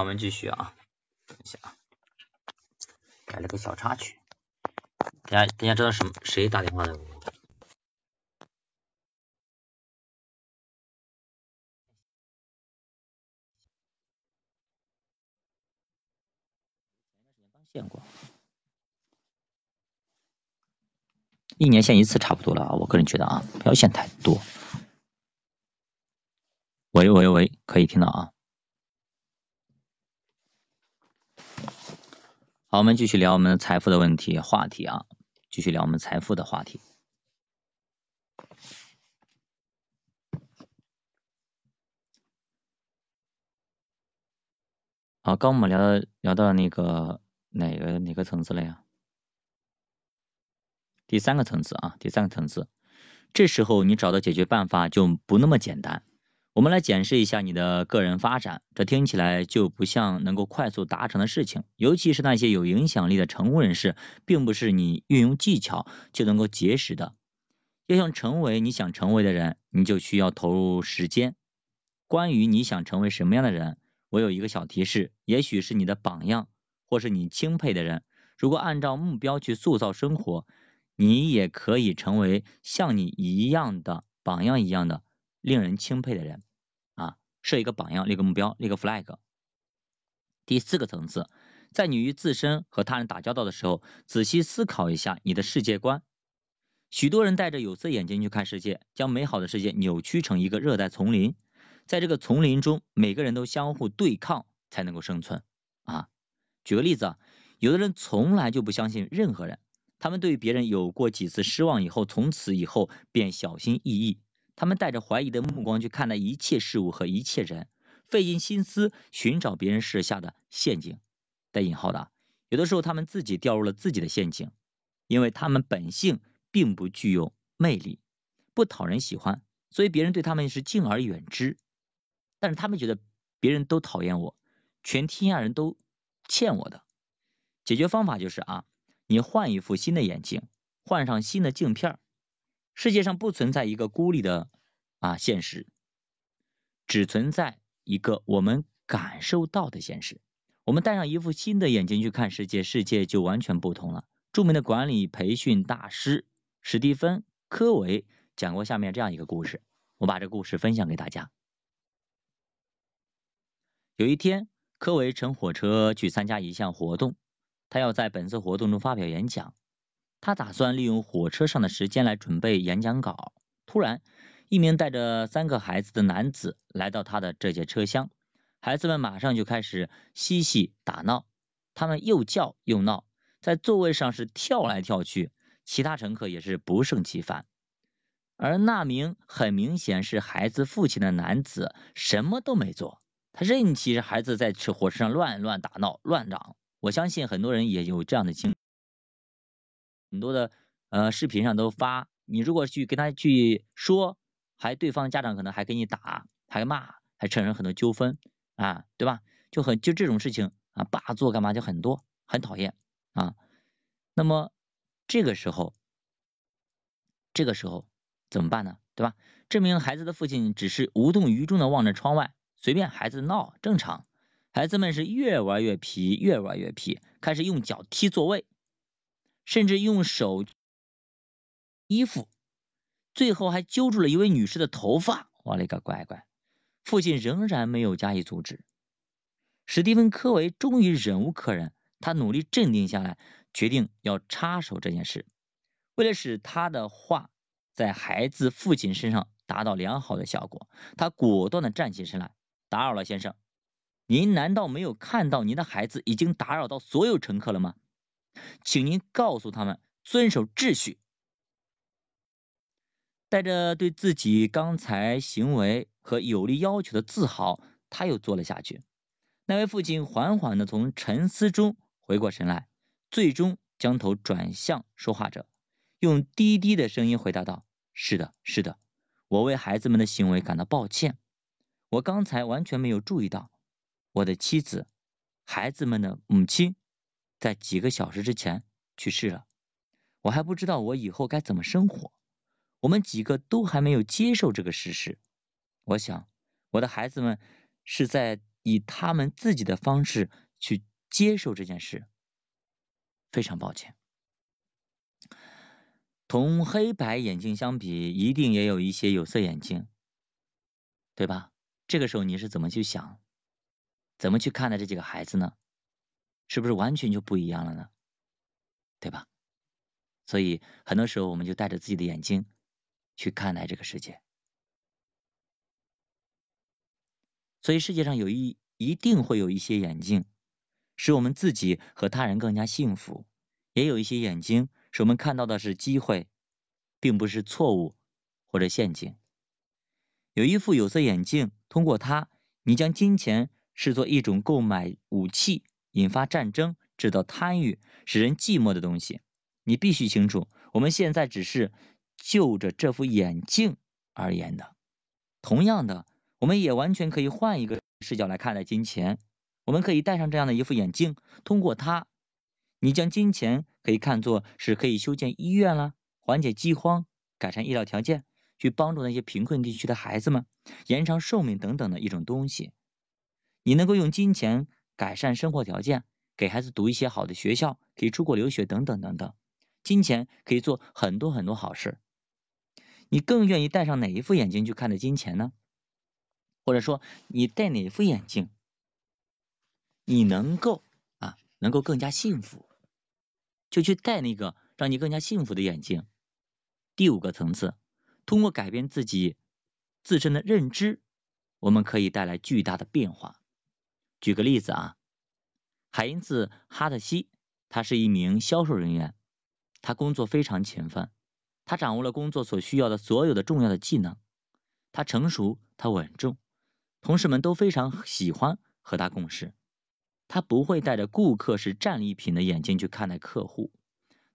我们继续啊，等一下啊，来了个小插曲，大家大家知道什么谁打电话的？见过，一年限一次差不多了啊，我个人觉得啊，不要限太多。喂喂喂，可以听到啊。好，我们继续聊我们的财富的问题话题啊，继续聊我们财富的话题。好，刚我们聊聊到那个。哪个哪个层次了呀？第三个层次啊，第三个层次，这时候你找到解决办法就不那么简单。我们来检视一下你的个人发展，这听起来就不像能够快速达成的事情。尤其是那些有影响力的成功人士，并不是你运用技巧就能够结识的。要想成为你想成为的人，你就需要投入时间。关于你想成为什么样的人，我有一个小提示，也许是你的榜样。或是你钦佩的人，如果按照目标去塑造生活，你也可以成为像你一样的榜样一样的令人钦佩的人啊！设一个榜样，立个目标，立个 flag。第四个层次，在你与自身和他人打交道的时候，仔细思考一下你的世界观。许多人戴着有色眼镜去看世界，将美好的世界扭曲成一个热带丛林。在这个丛林中，每个人都相互对抗才能够生存啊！举个例子啊，有的人从来就不相信任何人，他们对别人有过几次失望以后，从此以后便小心翼翼，他们带着怀疑的目光去看待一切事物和一切人，费尽心思寻找别人设下的陷阱，带引号的，有的时候他们自己掉入了自己的陷阱，因为他们本性并不具有魅力，不讨人喜欢，所以别人对他们是敬而远之，但是他们觉得别人都讨厌我，全天下人都。欠我的解决方法就是啊，你换一副新的眼镜，换上新的镜片。世界上不存在一个孤立的啊现实，只存在一个我们感受到的现实。我们戴上一副新的眼镜去看世界，世界就完全不同了。著名的管理培训大师史蒂芬·科维讲过下面这样一个故事，我把这故事分享给大家。有一天。科维乘火车去参加一项活动，他要在本次活动中发表演讲。他打算利用火车上的时间来准备演讲稿。突然，一名带着三个孩子的男子来到他的这节车厢，孩子们马上就开始嬉戏打闹，他们又叫又闹，在座位上是跳来跳去。其他乘客也是不胜其烦。而那名很明显是孩子父亲的男子什么都没做。他任其这孩子在车火车上乱乱打闹、乱嚷，我相信很多人也有这样的经历，很多的呃视频上都发，你如果去跟他去说，还对方家长可能还给你打，还骂，还产生很多纠纷啊，对吧？就很就这种事情啊，霸座干嘛就很多，很讨厌啊。那么这个时候，这个时候怎么办呢？对吧？这名孩子的父亲只是无动于衷的望着窗外。随便孩子闹正常，孩子们是越玩越皮，越玩越皮，开始用脚踢座位，甚至用手衣服，最后还揪住了一位女士的头发。我勒个乖乖！父亲仍然没有加以阻止。史蒂芬·科维终于忍无可忍，他努力镇定下来，决定要插手这件事。为了使他的话在孩子父亲身上达到良好的效果，他果断的站起身来。打扰了，先生，您难道没有看到您的孩子已经打扰到所有乘客了吗？请您告诉他们遵守秩序。带着对自己刚才行为和有力要求的自豪，他又坐了下去。那位父亲缓缓的从沉思中回过神来，最终将头转向说话者，用低低的声音回答道：“是的，是的，我为孩子们的行为感到抱歉。”我刚才完全没有注意到，我的妻子、孩子们的母亲在几个小时之前去世了。我还不知道我以后该怎么生活。我们几个都还没有接受这个事实。我想，我的孩子们是在以他们自己的方式去接受这件事。非常抱歉，同黑白眼镜相比，一定也有一些有色眼镜，对吧？这个时候你是怎么去想，怎么去看待这几个孩子呢？是不是完全就不一样了呢？对吧？所以很多时候我们就戴着自己的眼睛去看待这个世界。所以世界上有一一定会有一些眼镜，使我们自己和他人更加幸福；也有一些眼睛，使我们看到的是机会，并不是错误或者陷阱。有一副有色眼镜，通过它，你将金钱视作一种购买武器、引发战争、制造贪欲、使人寂寞的东西。你必须清楚，我们现在只是就着这副眼镜而言的。同样的。我们也完全可以换一个视角来看待金钱。我们可以戴上这样的一副眼镜，通过它，你将金钱可以看作是可以修建医院啦，缓解饥荒、改善医疗条件、去帮助那些贫困地区的孩子们、延长寿命等等的一种东西。你能够用金钱改善生活条件，给孩子读一些好的学校，可以出国留学等等等等。金钱可以做很多很多好事。你更愿意戴上哪一副眼镜去看待金钱呢？或者说，你戴哪副眼镜，你能够啊，能够更加幸福，就去戴那个让你更加幸福的眼镜。第五个层次，通过改变自己自身的认知，我们可以带来巨大的变化。举个例子啊，海因茨·哈特西，他是一名销售人员，他工作非常勤奋，他掌握了工作所需要的所有的重要的技能，他成熟，他稳重。同事们都非常喜欢和他共事。他不会带着顾客是战利品的眼睛去看待客户，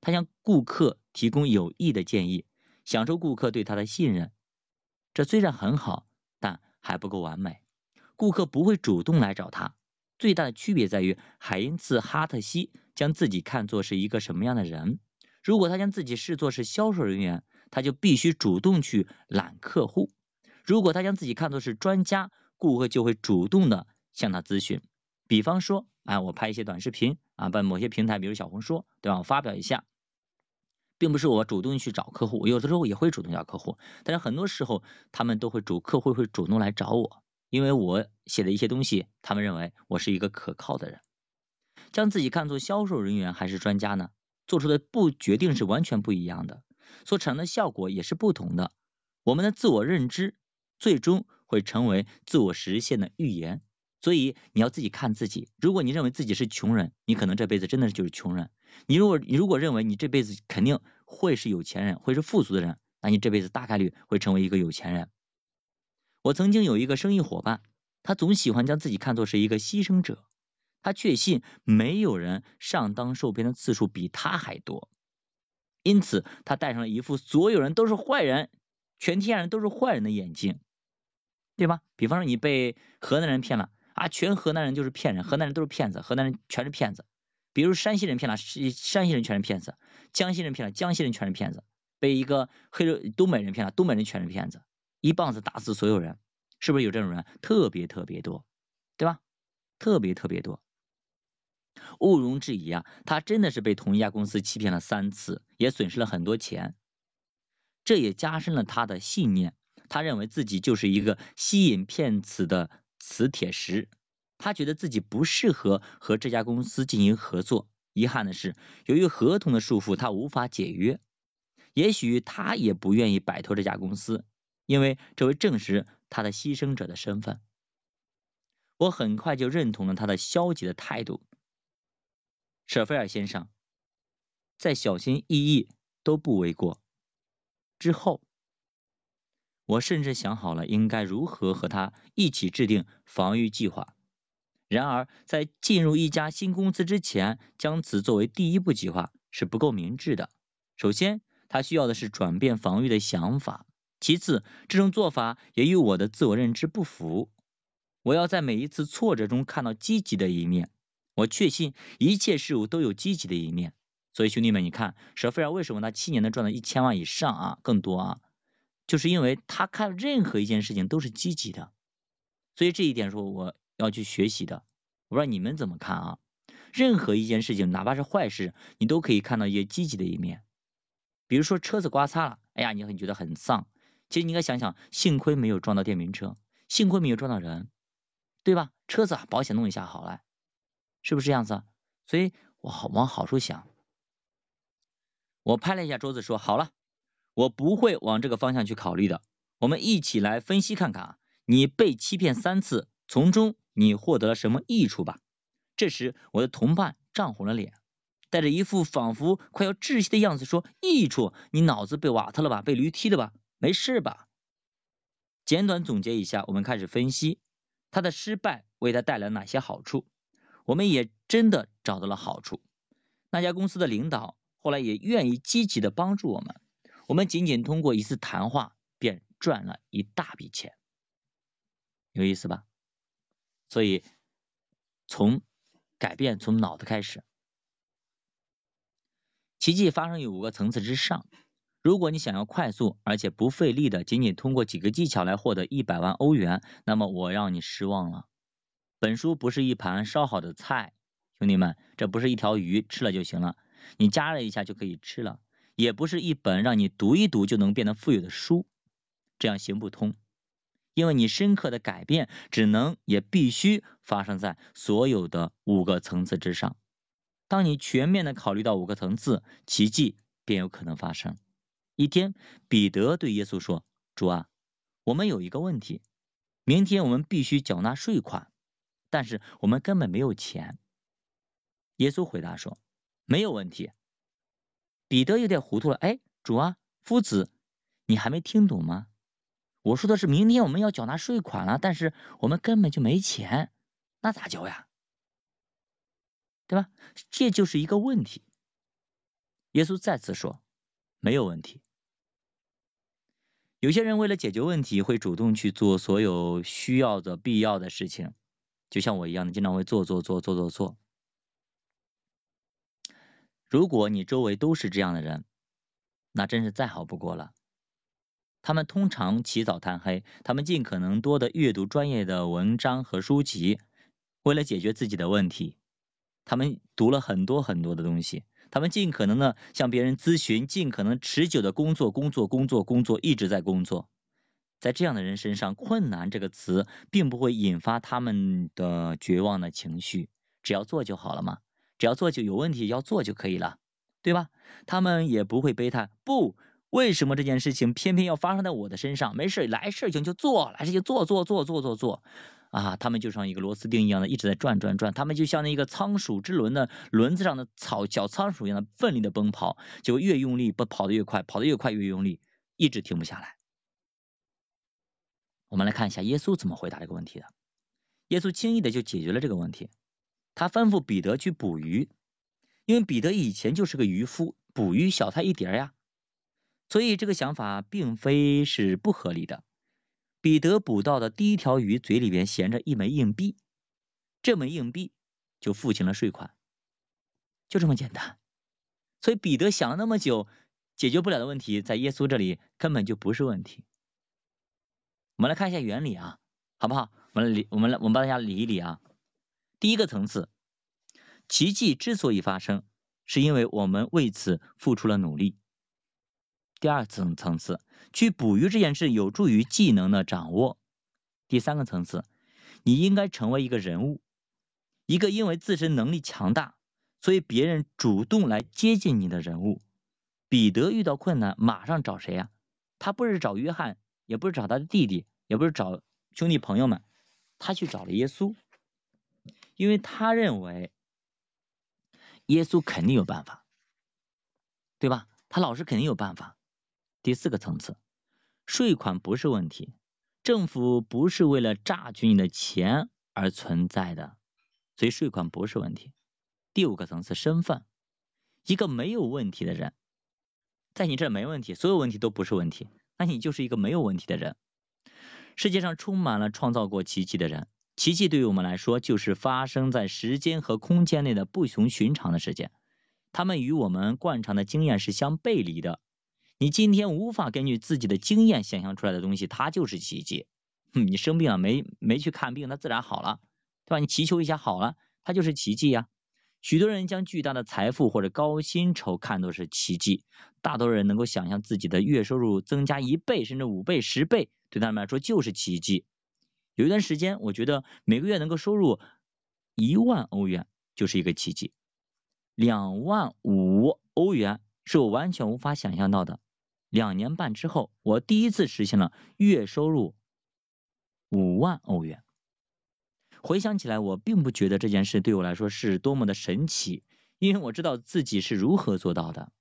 他向顾客提供有益的建议，享受顾客对他的信任。这虽然很好，但还不够完美。顾客不会主动来找他。最大的区别在于，海因茨·哈特西将自己看作是一个什么样的人。如果他将自己视作是销售人员，他就必须主动去揽客户；如果他将自己看作是专家，顾客就会主动的向他咨询，比方说，啊，我拍一些短视频啊，把某些平台，比如小红书，对吧？我发表一下，并不是我主动去找客户，有的时候也会主动找客户，但是很多时候他们都会主客户会主动来找我，因为我写的一些东西，他们认为我是一个可靠的人。将自己看作销售人员还是专家呢？做出的不决定是完全不一样的，所产生的效果也是不同的。我们的自我认知最终。会成为自我实现的预言，所以你要自己看自己。如果你认为自己是穷人，你可能这辈子真的就是穷人；你如果你如果认为你这辈子肯定会是有钱人，会是富足的人，那你这辈子大概率会成为一个有钱人。我曾经有一个生意伙伴，他总喜欢将自己看作是一个牺牲者，他确信没有人上当受骗的次数比他还多，因此他戴上了一副所有人都是坏人，全天下人都是坏人的眼镜。对吧？比方说你被河南人骗了啊，全河南人就是骗人，河南人都是骗子，河南人全是骗子。比如山西人骗了，山西人全是骗子；江西人骗了，江西人全是骗子。被一个黑人东北人骗了，东北人全是骗子，一棒子打死所有人，是不是有这种人？特别特别多，对吧？特别特别多。毋庸置疑啊，他真的是被同一家公司欺骗了三次，也损失了很多钱，这也加深了他的信念。他认为自己就是一个吸引骗子的磁铁石，他觉得自己不适合和这家公司进行合作。遗憾的是，由于合同的束缚，他无法解约。也许他也不愿意摆脱这家公司，因为这会证实他的牺牲者的身份。我很快就认同了他的消极的态度。舍菲尔先生，再小心翼翼都不为过。之后。我甚至想好了应该如何和他一起制定防御计划。然而，在进入一家新公司之前，将此作为第一步计划是不够明智的。首先，他需要的是转变防御的想法；其次，这种做法也与我的自我认知不符。我要在每一次挫折中看到积极的一面。我确信一切事物都有积极的一面。所以，兄弟们，你看，舍菲尔为什么他七年能赚到一千万以上啊，更多啊？就是因为他看任何一件事情都是积极的，所以这一点说，我要去学习的。我不知道你们怎么看啊？任何一件事情，哪怕是坏事，你都可以看到一些积极的一面。比如说车子刮擦了，哎呀，你很觉得很丧。其实你应该想想，幸亏没有撞到电瓶车，幸亏没有撞到人，对吧？车子啊保险弄一下好了，是不是这样子？所以我好往好处想。我拍了一下桌子说：“好了，我不会往这个方向去考虑的。我们一起来分析看看啊，你被欺骗三次，从中你获得了什么益处吧？”这时，我的同伴涨红了脸，带着一副仿佛快要窒息的样子说：“益处？你脑子被瓦特了吧？被驴踢了吧？没事吧？”简短总结一下，我们开始分析他的失败为他带来哪些好处。我们也真的找到了好处。那家公司的领导后来也愿意积极的帮助我们。我们仅仅通过一次谈话，便赚了一大笔钱，有意思吧？所以从改变从脑子开始，奇迹发生于五个层次之上。如果你想要快速而且不费力的，仅仅通过几个技巧来获得一百万欧元，那么我让你失望了。本书不是一盘烧好的菜，兄弟们，这不是一条鱼吃了就行了，你加热一下就可以吃了，也不是一本让你读一读就能变得富有的书，这样行不通。因为你深刻的改变只能也必须发生在所有的五个层次之上。当你全面的考虑到五个层次，奇迹便有可能发生。一天，彼得对耶稣说：“主啊，我们有一个问题，明天我们必须缴纳税款，但是我们根本没有钱。”耶稣回答说：“没有问题。”彼得有点糊涂了，哎，主啊，夫子，你还没听懂吗？我说的是明天我们要缴纳税款了，但是我们根本就没钱，那咋交呀？对吧？这就是一个问题。耶稣再次说，没有问题。有些人为了解决问题，会主动去做所有需要的、必要的事情，就像我一样的，经常会做做做做做做。如果你周围都是这样的人，那真是再好不过了。他们通常起早贪黑，他们尽可能多的阅读专业的文章和书籍，为了解决自己的问题，他们读了很多很多的东西，他们尽可能的向别人咨询，尽可能持久的工作，工作，工作，工作，一直在工作。在这样的人身上，困难这个词并不会引发他们的绝望的情绪，只要做就好了嘛，只要做就有问题要做就可以了，对吧？他们也不会悲叹不。为什么这件事情偏偏要发生在我的身上？没事，来事情就做，来事情做做做做做做啊！他们就像一个螺丝钉一样的一直在转转转，他们就像那个仓鼠之轮的轮子上的草小仓鼠一样的奋力的奔跑，就越用力不跑得越快，跑得越快越用力，一直停不下来。我们来看一下耶稣怎么回答这个问题的。耶稣轻易的就解决了这个问题，他吩咐彼得去捕鱼，因为彼得以前就是个渔夫，捕鱼小菜一碟呀。所以这个想法并非是不合理的。彼得捕到的第一条鱼嘴里边衔着一枚硬币，这枚硬币就付清了税款，就这么简单。所以彼得想了那么久，解决不了的问题，在耶稣这里根本就不是问题。我们来看一下原理啊，好不好？我们来理，我们来，我们帮大家理一理啊。第一个层次，奇迹之所以发生，是因为我们为此付出了努力。第二层层次，去捕鱼这件事有助于技能的掌握。第三个层次，你应该成为一个人物，一个因为自身能力强大，所以别人主动来接近你的人物。彼得遇到困难，马上找谁呀？他不是找约翰，也不是找他的弟弟，也不是找兄弟朋友们，他去找了耶稣，因为他认为耶稣肯定有办法，对吧？他老师肯定有办法。第四个层次，税款不是问题，政府不是为了榨取你的钱而存在的，所以税款不是问题。第五个层次，身份，一个没有问题的人，在你这没问题，所有问题都不是问题，那你就是一个没有问题的人。世界上充满了创造过奇迹的人，奇迹对于我们来说就是发生在时间和空间内的不同寻常的事件，他们与我们惯常的经验是相背离的。你今天无法根据自己的经验想象出来的东西，它就是奇迹。你生病了没没去看病，那自然好了，对吧？你祈求一下好了，它就是奇迹呀。许多人将巨大的财富或者高薪酬看作是奇迹，大多人能够想象自己的月收入增加一倍甚至五倍、十倍，对他们来说就是奇迹。有一段时间，我觉得每个月能够收入一万欧元就是一个奇迹，两万五欧元是我完全无法想象到的。两年半之后，我第一次实现了月收入五万欧元。回想起来，我并不觉得这件事对我来说是多么的神奇，因为我知道自己是如何做到的。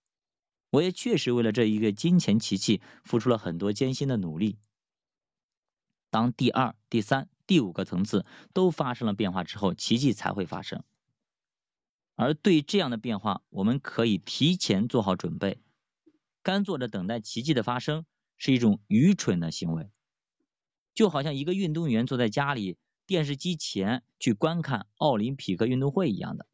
我也确实为了这一个金钱奇迹付出了很多艰辛的努力。当第二、第三、第五个层次都发生了变化之后，奇迹才会发生。而对这样的变化，我们可以提前做好准备。干坐着等待奇迹的发生是一种愚蠢的行为，就好像一个运动员坐在家里。电视机前去观看奥林匹克运动会一样的，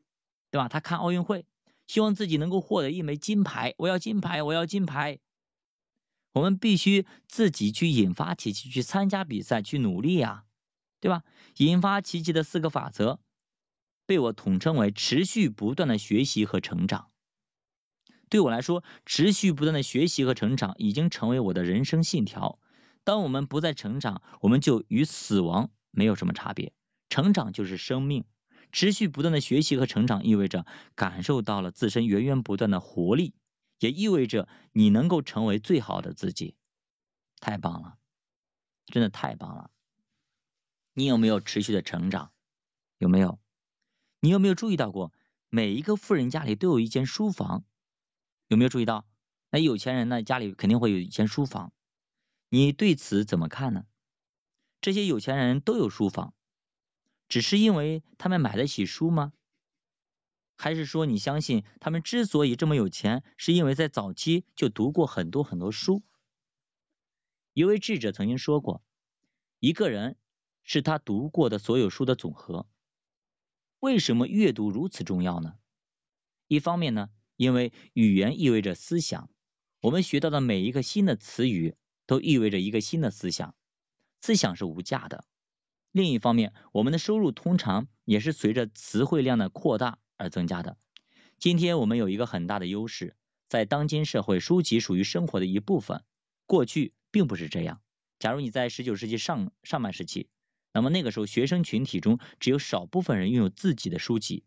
对吧？他看奥运会，希望自己能够获得一枚金牌。我要金牌，我要金牌。我们必须自己去引发奇迹，去参加比赛，去努力呀，对吧？引发奇迹的四个法则，被我统称为持续不断的学习和成长。对我来说，持续不断的学习和成长已经成为我的人生信条。当我们不再成长，我们就与死亡。没有什么差别，成长就是生命，持续不断的学习和成长意味着感受到了自身源源不断的活力，也意味着你能够成为最好的自己。太棒了，真的太棒了！你有没有持续的成长？有没有？你有没有注意到过，每一个富人家里都有一间书房？有没有注意到？那有钱人呢，家里肯定会有一间书房。你对此怎么看呢？这些有钱人都有书房，只是因为他们买得起书吗？还是说你相信他们之所以这么有钱，是因为在早期就读过很多很多书？一位智者曾经说过，一个人是他读过的所有书的总和。为什么阅读如此重要呢？一方面呢，因为语言意味着思想，我们学到的每一个新的词语都意味着一个新的思想。思想是无价的。另一方面，我们的收入通常也是随着词汇量的扩大而增加的。今天我们有一个很大的优势，在当今社会，书籍属于生活的一部分。过去并不是这样。假如你在十九世纪上上半时期，那么那个时候学生群体中只有少部分人拥有自己的书籍。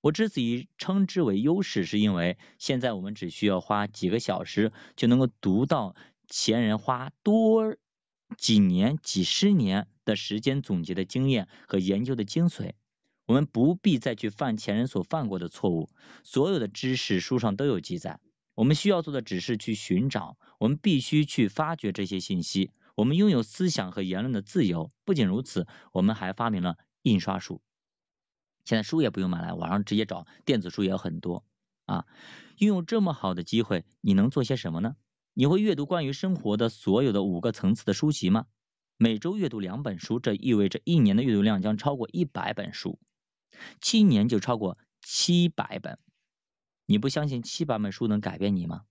我之所以称之为优势，是因为现在我们只需要花几个小时就能够读到前人花多。几年、几十年的时间总结的经验和研究的精髓，我们不必再去犯前人所犯过的错误。所有的知识书上都有记载，我们需要做的只是去寻找。我们必须去发掘这些信息。我们拥有思想和言论的自由。不仅如此，我们还发明了印刷术。现在书也不用买了，网上直接找，电子书也有很多啊。拥有这么好的机会，你能做些什么呢？你会阅读关于生活的所有的五个层次的书籍吗？每周阅读两本书，这意味着一年的阅读量将超过一百本书，七年就超过七百本。你不相信七百本书能改变你吗？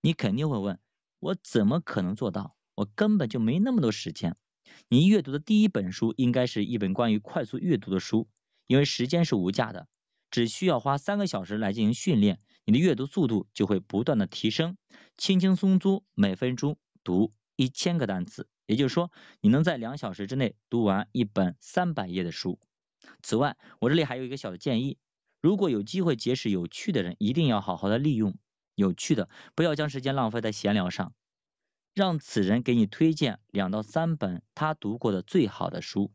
你肯定会问，我怎么可能做到？我根本就没那么多时间。你阅读的第一本书应该是一本关于快速阅读的书，因为时间是无价的，只需要花三个小时来进行训练。你的阅读速度就会不断的提升，轻轻松松每分钟读一千个单词，也就是说，你能在两小时之内读完一本三百页的书。此外，我这里还有一个小的建议：如果有机会结识有趣的人，一定要好好的利用有趣的，不要将时间浪费在闲聊上。让此人给你推荐两到三本他读过的最好的书，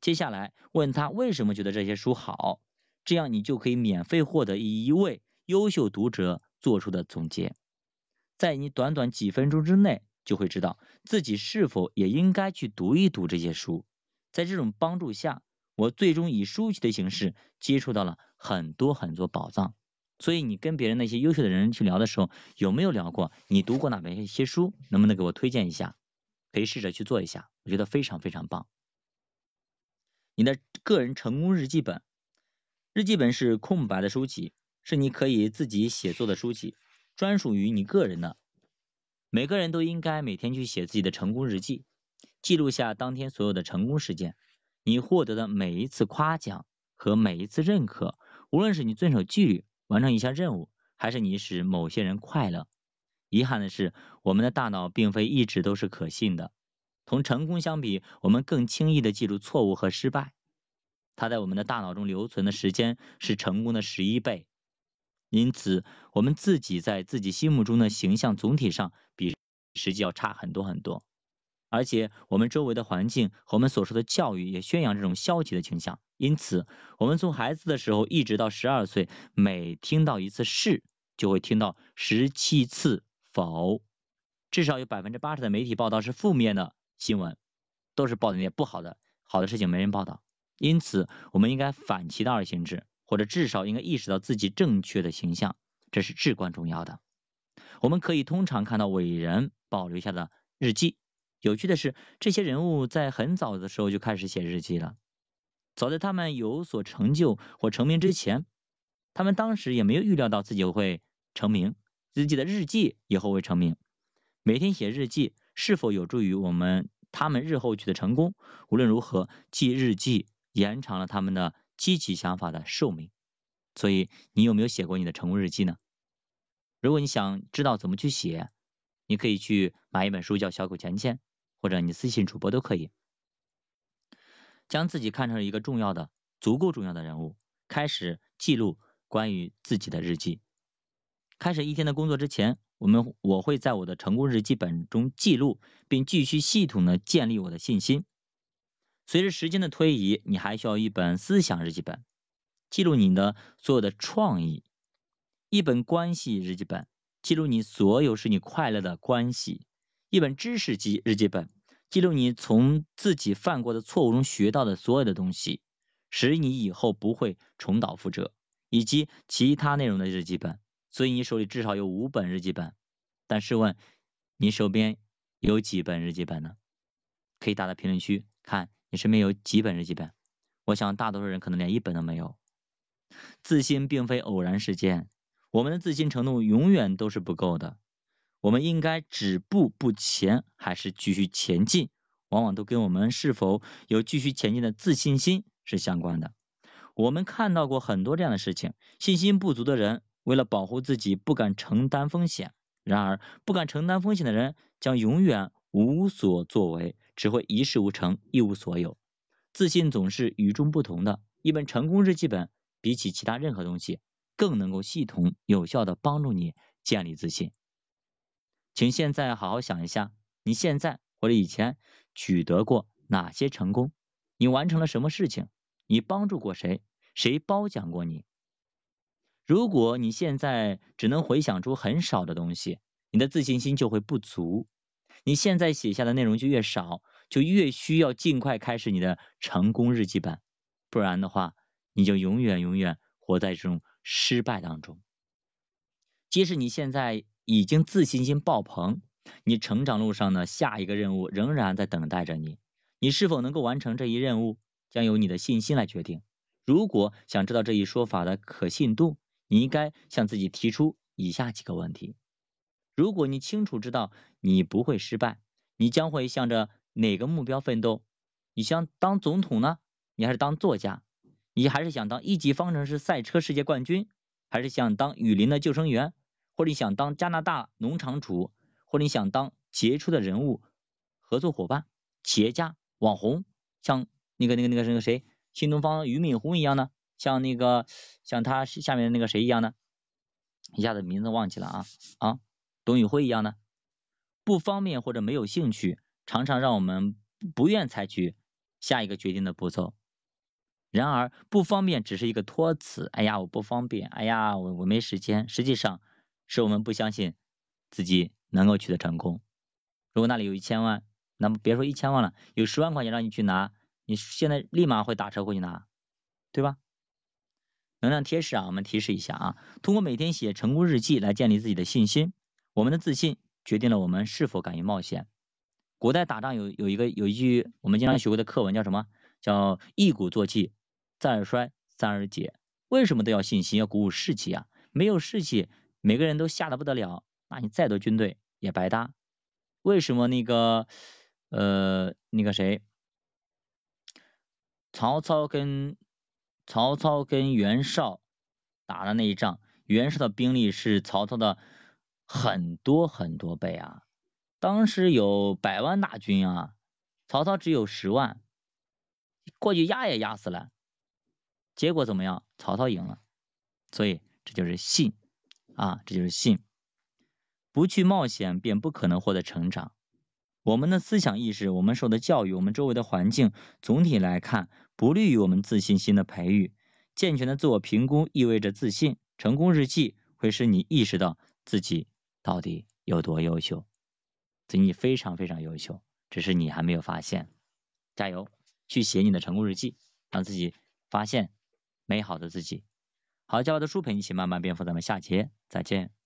接下来问他为什么觉得这些书好，这样你就可以免费获得一位。优秀读者做出的总结，在你短短几分钟之内，就会知道自己是否也应该去读一读这些书。在这种帮助下，我最终以书籍的形式接触到了很多很多宝藏。所以，你跟别人那些优秀的人去聊的时候，有没有聊过你读过哪边一些书？能不能给我推荐一下？可以试着去做一下，我觉得非常非常棒。你的个人成功日记本，日记本是空白的书籍。是你可以自己写作的书籍，专属于你个人的。每个人都应该每天去写自己的成功日记，记录下当天所有的成功事件。你获得的每一次夸奖和每一次认可，无论是你遵守纪律完成一项任务，还是你使某些人快乐。遗憾的是，我们的大脑并非一直都是可信的。同成功相比，我们更轻易的记住错误和失败。它在我们的大脑中留存的时间是成功的十一倍。因此，我们自己在自己心目中的形象总体上比实际要差很多很多。而且，我们周围的环境和我们所受的教育也宣扬这种消极的倾向。因此，我们从孩子的时候一直到十二岁，每听到一次是，就会听到十七次。否，至少有百分之八十的媒体报道是负面的新闻，都是报的那些不好的，好的事情没人报道。因此，我们应该反其道而行之，或者至少应该意识到自己正确的形象，这是至关重要的。我们可以通常看到伟人保留下的日记。有趣的是，这些人物在很早的时候就开始写日记了。早在他们有所成就或成名之前，他们当时也没有预料到自己会成名。自己的日记以后会成名，每天写日记是否有助于我们他们日后取得成功？无论如何，记日记延长了他们的积极想法的寿命。所以，你有没有写过你的成功日记呢？如果你想知道怎么去写，你可以去买一本书叫《小狗钱钱》，或者你私信主播都可以。将自己看成一个重要的、足够重要的人物，开始记录关于自己的日记。开始一天的工作之前，我们我会在我的成功日记本中记录，并继续系统的建立我的信心。随着时间的推移，你还需要一本思想日记本，记录你的所有的创意；一本关系日记本，记录你所有使你快乐的关系；一本知识记日记本，记录你从自己犯过的错误中学到的所有的东西，使你以后不会重蹈覆辙；以及其他内容的日记本。所以你手里至少有五本日记本，但试问你手边有几本日记本呢？可以打在评论区，看你身边有几本日记本。我想大多数人可能连一本都没有。自信并非偶然事件，我们的自信程度永远都是不够的。我们应该止步不前还是继续前进，往往都跟我们是否有继续前进的自信心是相关的。我们看到过很多这样的事情，信心不足的人。为了保护自己，不敢承担风险。然而，不敢承担风险的人将永远无所作为，只会一事无成，一无所有。自信总是与众不同的。一本成功日记本，比起其他任何东西，更能够系统有效的帮助你建立自信。请现在好好想一下，你现在或者以前取得过哪些成功？你完成了什么事情？你帮助过谁？谁褒奖过你？如果你现在只能回想出很少的东西，你的自信心就会不足。你现在写下的内容就越少，就越需要尽快开始你的成功日记本，不然的话，你就永远永远活在这种失败当中。即使你现在已经自信心爆棚，你成长路上的下一个任务仍然在等待着你。你是否能够完成这一任务，将由你的信心来决定。如果想知道这一说法的可信度，你应该向自己提出以下几个问题：如果你清楚知道你不会失败，你将会向着哪个目标奋斗？你想当总统呢？你还是当作家？你还是想当一级方程式赛车世界冠军？还是想当雨林的救生员？或者你想当加拿大农场主？或者你想当杰出的人物、合作伙伴、企业家、网红？像那个、那个、那个、那个谁，新东方俞敏洪一样呢？像那个像他下面那个谁一样的，一下子名字忘记了啊啊，董宇辉一样的，不方便或者没有兴趣，常常让我们不愿采取下一个决定的步骤。然而不方便只是一个托词，哎呀我不方便，哎呀我我没时间，实际上是我们不相信自己能够取得成功。如果那里有一千万，那么别说一千万了，有十万块钱让你去拿，你现在立马会打车过去拿，对吧？能量贴士啊，我们提示一下啊，通过每天写成功日记来建立自己的信心。我们的自信决定了我们是否敢于冒险。古代打仗有有一个有一句我们经常学过的课文叫什么？叫一鼓作气，再而衰，三而竭。为什么都要信心，要鼓舞士气啊？没有士气，每个人都吓得不得了，那你再多军队也白搭。为什么那个呃那个谁曹操跟曹操跟袁绍打的那一仗，袁绍的兵力是曹操的很多很多倍啊，当时有百万大军啊，曹操只有十万，过去压也压死了，结果怎么样？曹操赢了，所以这就是信啊，这就是信。不去冒险，便不可能获得成长。我们的思想意识，我们受的教育，我们周围的环境，总体来看，不利于我们自信心的培育。健全的自我评估意味着自信。成功日记会使你意识到自己到底有多优秀，所以你非常非常优秀，只是你还没有发现。加油，去写你的成功日记，让自己发现美好的自己。好，教我的书陪你一起慢慢变富，咱们下节再见。